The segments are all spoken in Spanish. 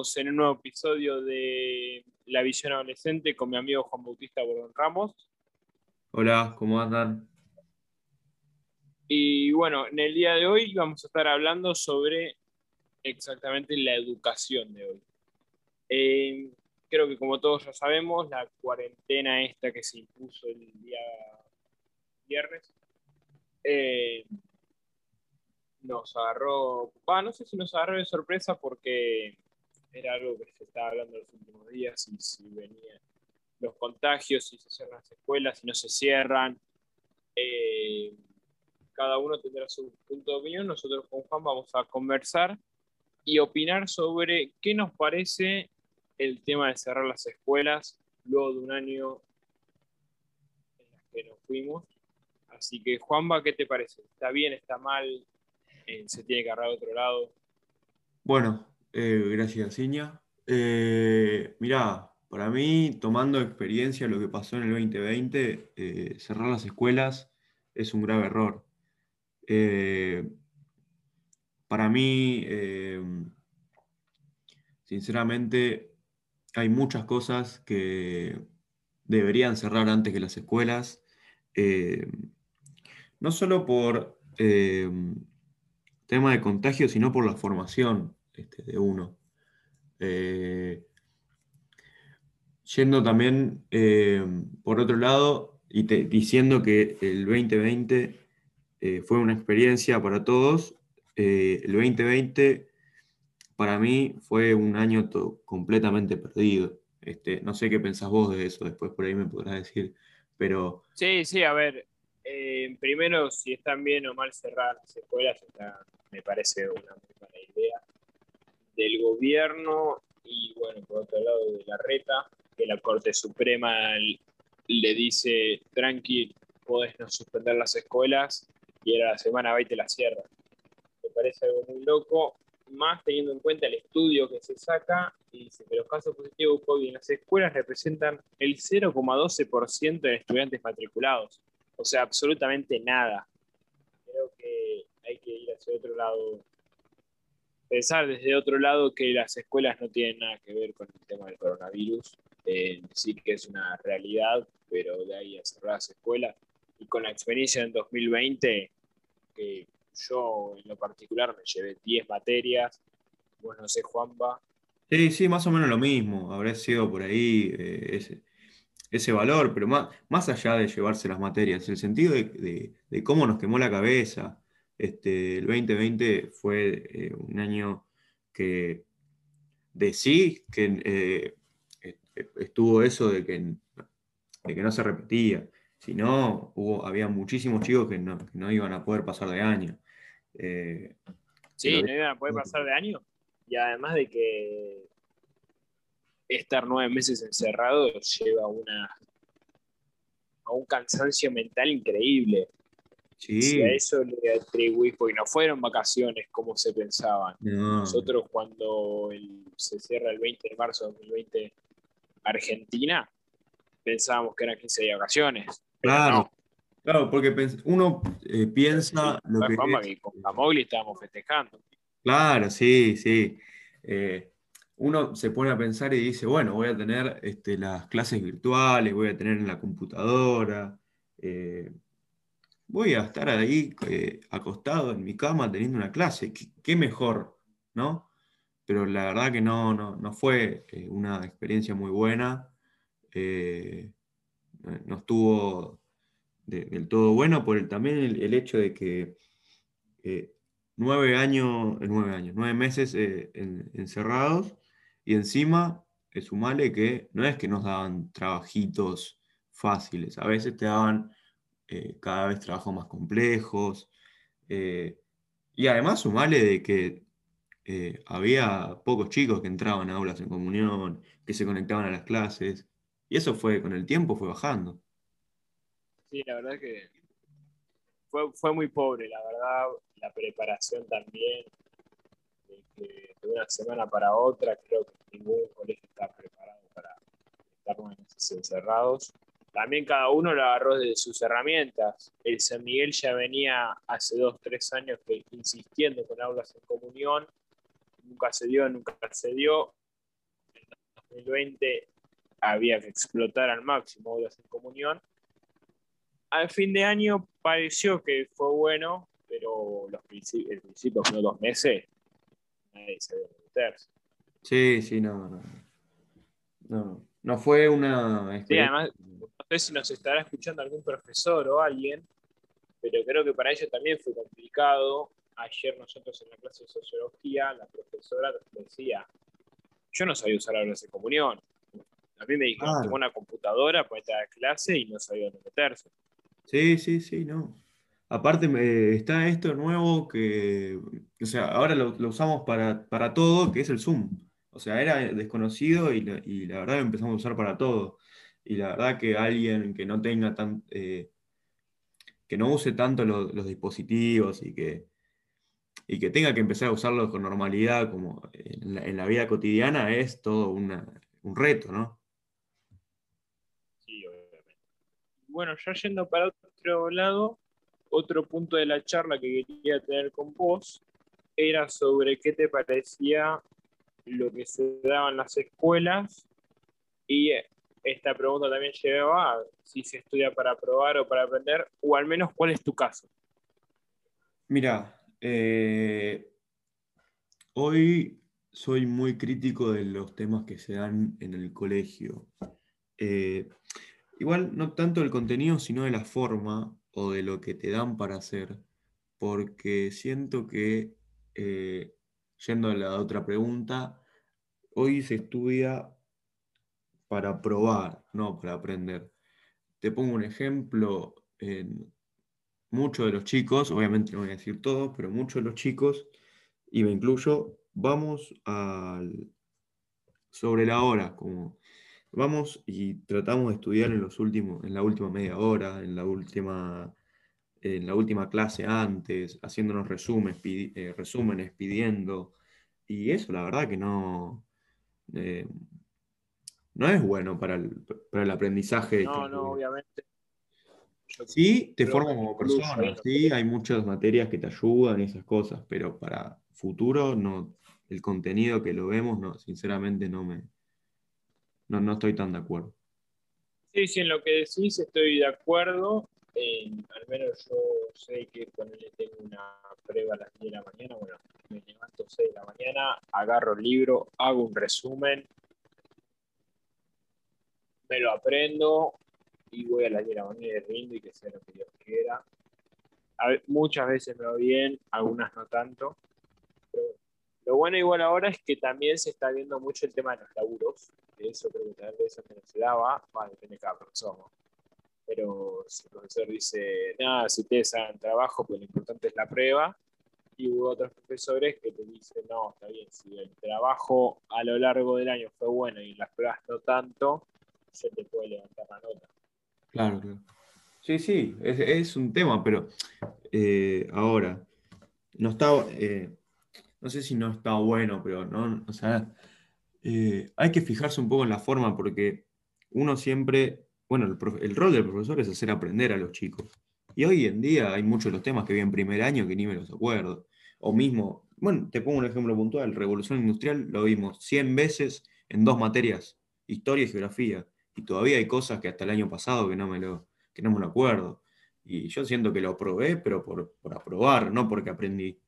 Estamos en un nuevo episodio de La Visión Adolescente con mi amigo Juan Bautista Bordón Ramos. Hola, ¿cómo andan? Y bueno, en el día de hoy vamos a estar hablando sobre exactamente la educación de hoy. Eh, creo que como todos ya sabemos, la cuarentena esta que se impuso el día viernes eh, nos agarró, no sé si nos agarró de sorpresa porque era algo que se estaba hablando los últimos días y si venían los contagios, si se cierran las escuelas, si no se cierran. Eh, cada uno tendrá su punto de opinión. Nosotros con Juan vamos a conversar y opinar sobre qué nos parece el tema de cerrar las escuelas luego de un año en las que nos fuimos. Así que, Juanba, ¿qué te parece? ¿Está bien? ¿Está mal? Eh, ¿Se tiene que agarrar a otro lado? Bueno, eh, gracias, Iña. Eh, mirá, para mí, tomando experiencia lo que pasó en el 2020, cerrar las escuelas es un grave error. para mí, sinceramente, hay muchas cosas que deberían cerrar antes que las escuelas, no solo por tema de contagio, sino por la formación este, de uno. Eh, yendo también eh, por otro lado y diciendo que el 2020 eh, fue una experiencia para todos, el 2020 para mí fue un año completamente perdido. Este, no sé qué pensás vos de eso, después por ahí me podrás decir, pero... Sí, sí, a ver, primero si están bien o mal cerrar las escuelas, está me parece una muy buena idea, del gobierno y, bueno, por otro lado, de la reta, que la Corte Suprema le dice, tranqui, podés no suspender las escuelas y era la semana 20 la cierra. Me parece algo muy loco, más teniendo en cuenta el estudio que se saca y dice que los casos positivos COVID en las escuelas representan el 0,12% de estudiantes matriculados. O sea, absolutamente nada. Creo que hay que ir hacia otro lado. Pensar desde otro lado que las escuelas no tienen nada que ver con el tema del coronavirus. Eh, sí que es una realidad, pero de ahí a cerrar las escuelas. Y con la experiencia en 2020, que yo en lo particular me llevé 10 materias, bueno, no sé, Juanpa. Sí, sí, más o menos lo mismo. Habrá sido por ahí eh, ese, ese, valor, pero más, más allá de llevarse las materias, el sentido de, de cómo nos quemó la cabeza, este, el 2020 fue eh, un año que de sí, que eh, estuvo eso de que, que no se repetía. Si no, hubo, había muchísimos chicos que no, iban a poder pasar de año. Eh, sí, no iban a poder pasar de año. Y además de que estar nueve meses encerrado lleva una, a un cansancio mental increíble. Si a eso le atribuís, porque no fueron vacaciones como se pensaban. Nosotros cuando se cierra el 20 de marzo de 2020 Argentina, pensábamos que eran 15 días de vacaciones. Claro, claro, porque uno eh, piensa lo que, con la móvil estábamos festejando. Claro, sí, sí. Eh, uno se pone a pensar y dice, bueno, voy a tener este, las clases virtuales, voy a tener en la computadora. Eh, voy a estar ahí eh, acostado en mi cama teniendo una clase. ¿Qué, mejor, ¿no? Pero la verdad que no, no, fue eh, una experiencia muy buena. Eh, no estuvo del todo bueno por el, también el, hecho de que nueve años, nueve años, nueve meses encerrados y encima sumale que no es que nos daban trabajitos fáciles, a veces te daban eh, cada vez trabajos más complejos. Eh, y además sumarle de que eh, había pocos chicos que entraban a aulas en comunión, que se conectaban a las clases, y eso fue, con el tiempo fue bajando. Sí, la verdad que fue, muy pobre, la verdad, la preparación también, de, una semana para otra, creo que ningún colegio está preparado para estar meses encerrados. También cada uno lo agarró de sus herramientas. El San Miguel ya venía hace dos, tres años insistiendo con aulas en comunión nunca se dio, nunca se dio. En 2020 había que explotar al máximo horas en comunión. Al fin de año pareció que fue bueno, pero los principios, el principio fue dos meses, nadie se debe meterse. Sí, sí, no, no. No, no fue una. Sí, además, no sé si nos estará escuchando algún profesor o alguien, pero creo que para ellos también fue complicado. Ayer nosotros en la clase de sociología, la profesora decía, yo no sabía usar la de comunión. A mí me dijeron, tengo una computadora para esta clase y no sabía dónde meterse. Sí, sí, sí, no. Aparte está esto nuevo que, o sea, ahora lo, usamos para, para, todo, que es el Zoom. O sea, era desconocido y, la verdad lo empezamos a usar para todo. Y la verdad que alguien que no tenga tan, eh, que no use tanto los dispositivos y que, y que tenga que empezar a usarlos con normalidad como en la, vida cotidiana es todo un reto, ¿no? Sí, obviamente. Bueno, ya yendo para otro lado, otro punto de la charla que quería tener con vos era sobre qué te parecía lo que se daba en las escuelas y esta pregunta también lleva a si se estudia para probar o para aprender, o al menos cuál es tu caso. Mira, eh, hoy soy muy crítico de los temas que se dan en el colegio. Eh, igual no tanto del contenido, sino de la forma o de lo que te dan para hacer, porque siento que, eh, yendo a la otra pregunta, hoy se estudia para probar, no para aprender. Te pongo un ejemplo, muchos de los chicos, obviamente no voy a decir todos, pero muchos de los chicos, y me incluyo, vamos sobre la hora, como vamos y tratamos de estudiar en, los últimos, en la última media hora, en la última, en la última clase antes, haciéndonos resúmenes, eh, pidiendo, y eso la verdad que no, eh, no es bueno para el, para el aprendizaje. No, no, obviamente. sí, te forma como persona, sí, hay muchas materias que te ayudan y esas cosas, pero para futuro, no, el contenido que lo vemos, no, sinceramente no me, no, no estoy tan de acuerdo. Sí, sí, en lo que decís estoy de acuerdo. al menos yo sé que cuando le tengo una prueba a las 10 de la mañana, bueno, me levanto a 6 de la mañana, agarro el libro, hago un resumen, me lo aprendo y voy a la de mañana y rindo y que sea lo que Dios quiera. muchas veces me va bien, algunas no tanto. lo bueno igual ahora es que también se está viendo mucho el tema de los laburos, eso creo que tal vez no se daba, de cada profesor. Pero si el profesor dice, nada, si ustedes hagan trabajo, pues lo importante es la prueba, y hubo otros profesores que te dicen, no, está bien, si el trabajo a lo largo del año fue bueno y las pruebas no tanto, se te puede levantar la nota. Claro, claro. Sí, sí, es, un tema, pero eh, ahora, no está, eh, no sé si no está bueno, pero no, o sea, eh, hay que fijarse un poco en la forma porque uno siempre, bueno, el, rol del profesor es hacer aprender a los chicos. Y hoy en día hay muchos de los temas que vi en primer año que ni me los acuerdo. O mismo, bueno, te pongo un ejemplo puntual, Revolución Industrial lo vimos 100 veces en dos materias, historia y geografía y todavía hay cosas que hasta el año pasado que no me lo, que no me lo acuerdo. Y yo siento que lo probé, pero por, aprobar, no porque aprendí.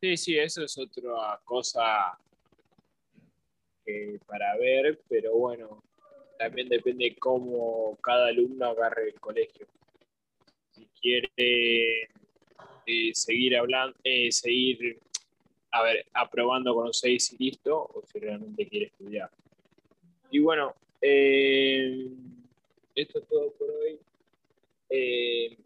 Sí, sí, eso es otra cosa para ver, pero bueno, también depende cómo cada alumno agarre el colegio. Si quiere eh, seguir hablando, eh, seguir a ver, aprobando con los seis y listo, o si realmente quiere estudiar. Y bueno, eh, esto es todo por hoy. Eh,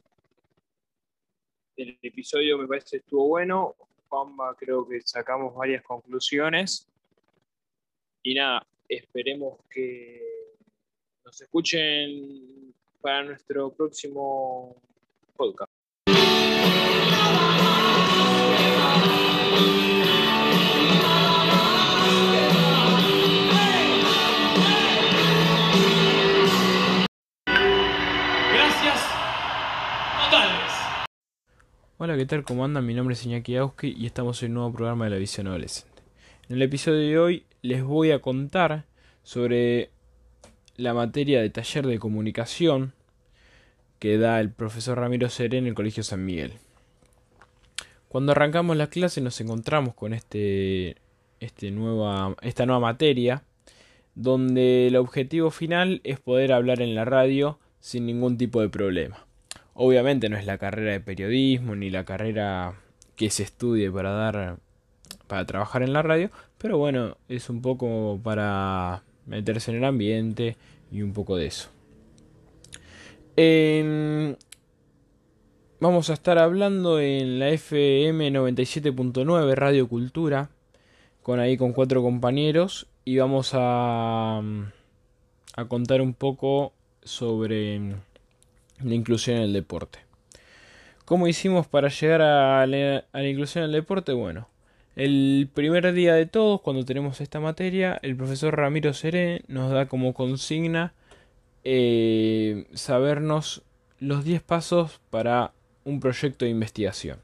el episodio me parece estuvo bueno. Juanma, creo que sacamos varias conclusiones. Y nada, esperemos que nos escuchen para nuestro próximo podcast. Hola, ¿qué tal? ¿Cómo andan? Mi nombre es Iñaki Auski y estamos en un nuevo programa de la visión adolescente. En el episodio de hoy les voy a contar sobre la materia de taller de comunicación que da el profesor Ramiro Serén en el Colegio San Miguel. Cuando arrancamos la clase nos encontramos con este, este nueva, esta nueva materia donde el objetivo final es poder hablar en la radio sin ningún tipo de problema. Obviamente no es la carrera de periodismo ni la carrera que se estudie para dar para trabajar en la radio, pero bueno, es un poco para meterse en el ambiente y un poco de eso. vamos a estar hablando en la FM 97.9 Radio Cultura con ahí con cuatro compañeros y vamos a, a contar un poco sobre la inclusión en el deporte. ¿Cómo hicimos para llegar a la, inclusión en el deporte? Bueno, el primer día de todos, cuando tenemos esta materia, el profesor Ramiro Seré nos da como consigna eh, sabernos los 10 pasos para un proyecto de investigación.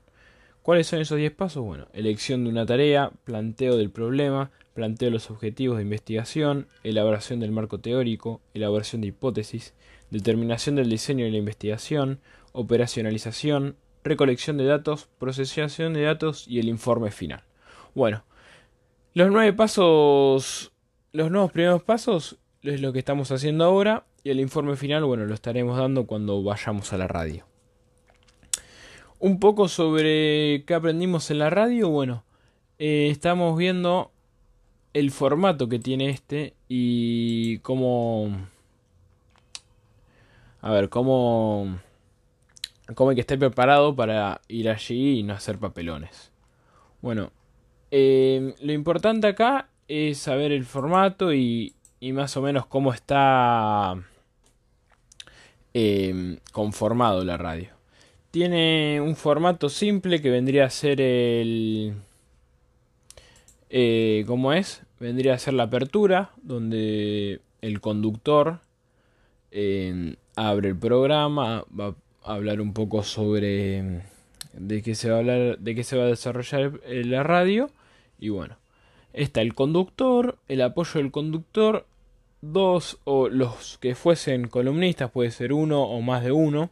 ¿Cuáles son esos 10 pasos? Bueno, elección de una tarea, planteo del problema, planteo los objetivos de investigación, elaboración del marco teórico, elaboración de hipótesis, determinación del diseño y la investigación, operacionalización, recolección de datos, procesación de datos y el informe final. Bueno, los nueve pasos, los nuevos primeros pasos es lo que estamos haciendo ahora y el informe final, bueno, lo estaremos dando cuando vayamos a la radio. Un poco sobre qué aprendimos en la radio, bueno, eh, estamos viendo el formato que tiene este y cómo a ver, ¿cómo, cómo hay que estar preparado para ir allí y no hacer papelones? Bueno, eh, lo importante acá es saber el formato y, más o menos cómo está eh, conformado la radio. Tiene un formato simple que vendría a ser el... Eh, ¿Cómo es? Vendría a ser la apertura, donde el conductor abre el programa, va a hablar un poco sobre mm, de qué se va a hablar, de qué se va a desarrollar la radio y bueno, está el conductor, el apoyo del conductor, dos o los que fuesen columnistas, puede ser uno o más de uno.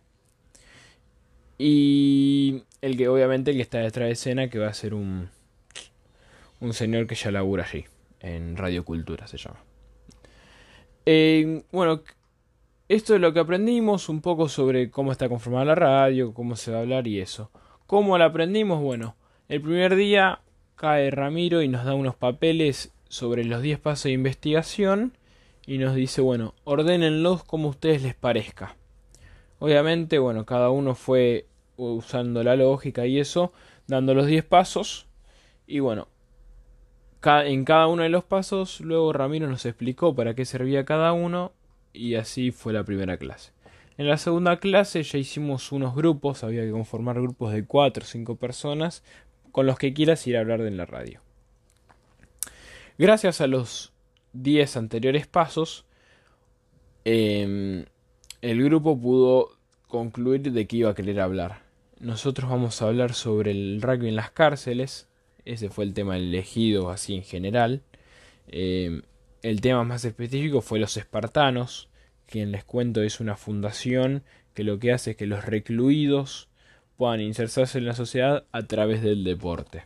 Y el que obviamente que está detrás de escena que va a ser un un señor que ya labura allí en Radio Cultura se llama. Eh, bueno, esto es lo que aprendimos, un poco sobre cómo está conformada la radio, cómo se va a hablar y eso. ¿Cómo la aprendimos? Bueno, el primer día cae Ramiro y nos da unos papeles sobre los 10 pasos de investigación y nos dice, bueno, ordénenlos como a ustedes les parezca. Obviamente, bueno, cada uno fue usando la lógica y eso, dando los 10 pasos y bueno, en cada uno de los pasos luego Ramiro nos explicó para qué servía cada uno y así fue la primera clase. En la segunda clase ya hicimos unos grupos, había que conformar grupos de 4 o 5 personas con los que quieras ir a hablar en la radio. Gracias a los 10 anteriores pasos, em, el grupo pudo concluir de qué iba a querer hablar. Nosotros vamos a hablar sobre el rugby en las cárceles, ese fue el tema elegido así en general. Em, el tema más específico fue los espartanos, quien les cuento es una fundación que lo que hace es que los recluidos puedan insertarse en la sociedad a través del deporte.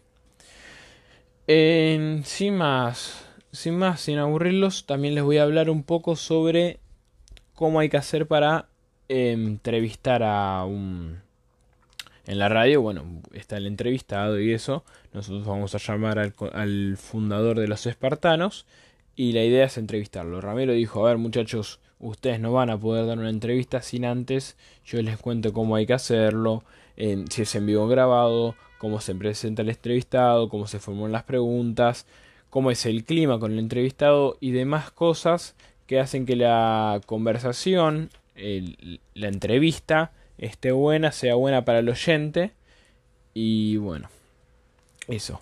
sin más, sin más, sin aburrirlos, también les voy a hablar un poco sobre cómo hay que hacer para entrevistar a un en la radio, bueno, está el entrevistado y eso. Nosotros vamos a llamar al fundador de los espartanos y la idea es entrevistarlo. Ramiro dijo, a ver muchachos, ustedes no van a poder dar una entrevista sin antes yo les cuento cómo hay que hacerlo, si es en vivo grabado, cómo se presenta el entrevistado, cómo se forman las preguntas, cómo es el clima con el entrevistado y demás cosas que hacen que la conversación, la entrevista, esté buena, sea buena para el oyente y bueno, eso.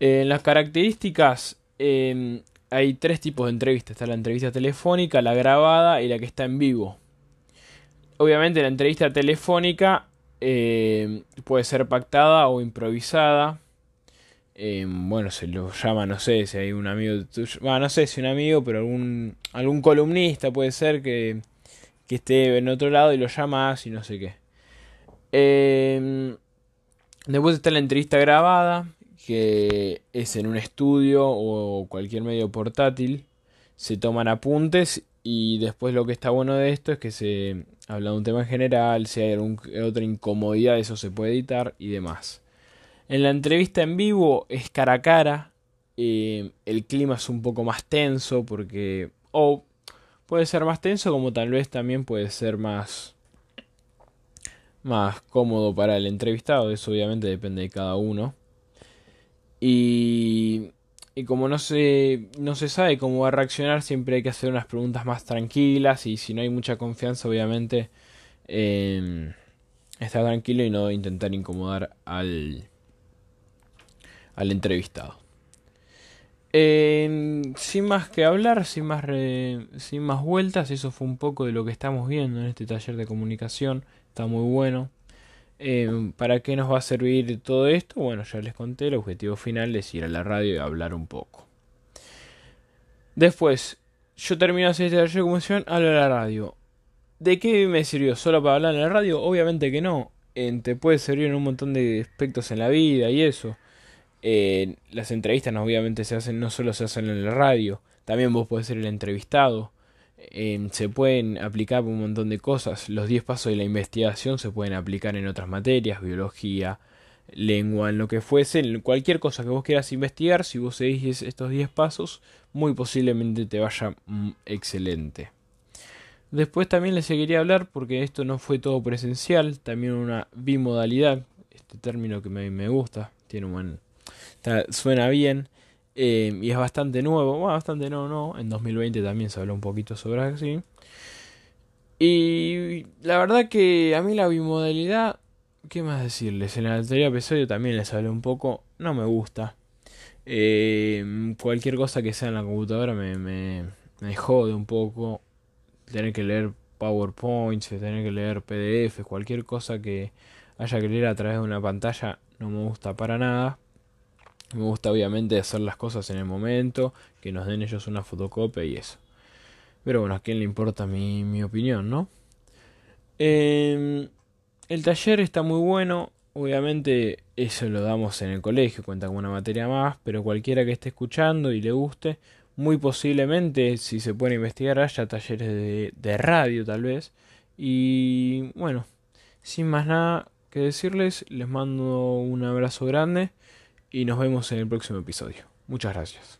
En las características, em, hay tres tipos de entrevistas. Está la entrevista telefónica, la grabada y la que está en vivo. Obviamente la entrevista telefónica Eh, puede ser pactada o improvisada. Eh, bueno, se lo llama, no sé si hay un amigo tuyo. no sé si un amigo, pero algún, algún columnista puede ser que, que esté en otro lado y lo llamas y no sé qué. Eh, después está la entrevista grabada, que es en un estudio o cualquier medio portátil. Se toman apuntes y después lo que está bueno de esto es que se habla de un tema en general, si hay alguna otra incomodidad, eso se puede editar y demás. En la entrevista en vivo es cara a cara, eh, el clima es un poco más tenso porque... o puede ser más tenso como tal vez también puede ser más más cómodo para el entrevistado, eso obviamente depende de cada uno. Y y como no se, no se sabe cómo va a reaccionar, siempre hay que hacer unas preguntas más tranquilas y si no hay mucha confianza, obviamente, eh, estar tranquilo y no intentar incomodar al, al entrevistado. sin más que hablar, sin más, sin más vueltas, eso fue un poco de lo que estamos viendo en este taller de comunicación. Está muy bueno. Em, ¿Para qué nos va a servir todo esto? Bueno, ya les conté, el objetivo final es ir a la radio y hablar un poco. Después, yo termino hacer este taller de comunicación, hablo a la radio. ¿De qué me sirvió? ¿Solo para hablar en la radio? Obviamente que no. te puede servir en un montón de aspectos en la vida y eso. las entrevistas obviamente se hacen, no solo se hacen en la radio, también vos podés ser el entrevistado se pueden aplicar un montón de cosas. Los 10 pasos de la investigación se pueden aplicar en otras materias, biología, lengua, en lo que fuese, en cualquier cosa que vos quieras investigar, si vos seguís estos 10 pasos, muy posiblemente te vaya mm, excelente. Después también les seguiría hablar, porque esto no fue todo presencial, también una bimodalidad, este término que me, me gusta, tiene buen, suena bien. Eh, y es bastante nuevo, bastante no, no. En 2020 también se habló un poquito sobre así. Y la verdad que a mí la bimodalidad, ¿qué más decirles? En el anterior episodio también les hablé un poco, no me gusta. Eh, cualquier cosa que sea en la computadora me, me, me jode un poco. Tener que leer PowerPoint, tener que leer PDF, cualquier cosa que haya que leer a través de una pantalla no me gusta para nada. Me gusta obviamente hacer las cosas en el momento, que nos den ellos una fotocopia y eso. Pero bueno, a quién le importa mi, mi opinión, ¿no? Em, el taller está muy bueno, obviamente eso lo damos en el colegio, cuenta con una materia más, pero cualquiera que esté escuchando y le guste, muy posiblemente, si se puede investigar, haya talleres de, de radio tal vez. Y bueno, sin más nada que decirles, les mando un abrazo grande y nos vemos en el próximo episodio. Muchas gracias.